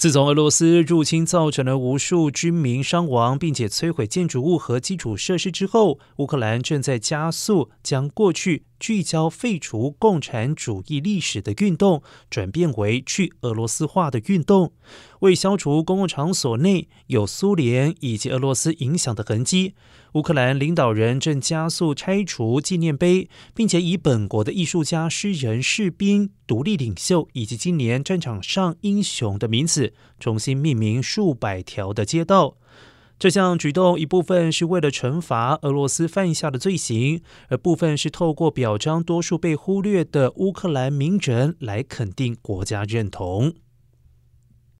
自从俄罗斯入侵造成了无数军民伤亡，并且摧毁建筑物和基础设施之后，乌克兰正在加速将过去聚焦废除共产主义历史的运动转变为去俄罗斯化的运动。为消除公共场所内有苏联以及俄罗斯影响的痕迹，乌克兰领导人正加速拆除纪念碑，并且以本国的艺术家、诗人、士兵、独立领袖以及今年战场上英雄的名字。重新命名数百条的街道，这项举动一部分是为了惩罚俄罗斯犯下的罪行，而部分是透过表彰多数被忽略的乌克兰名人来肯定国家认同。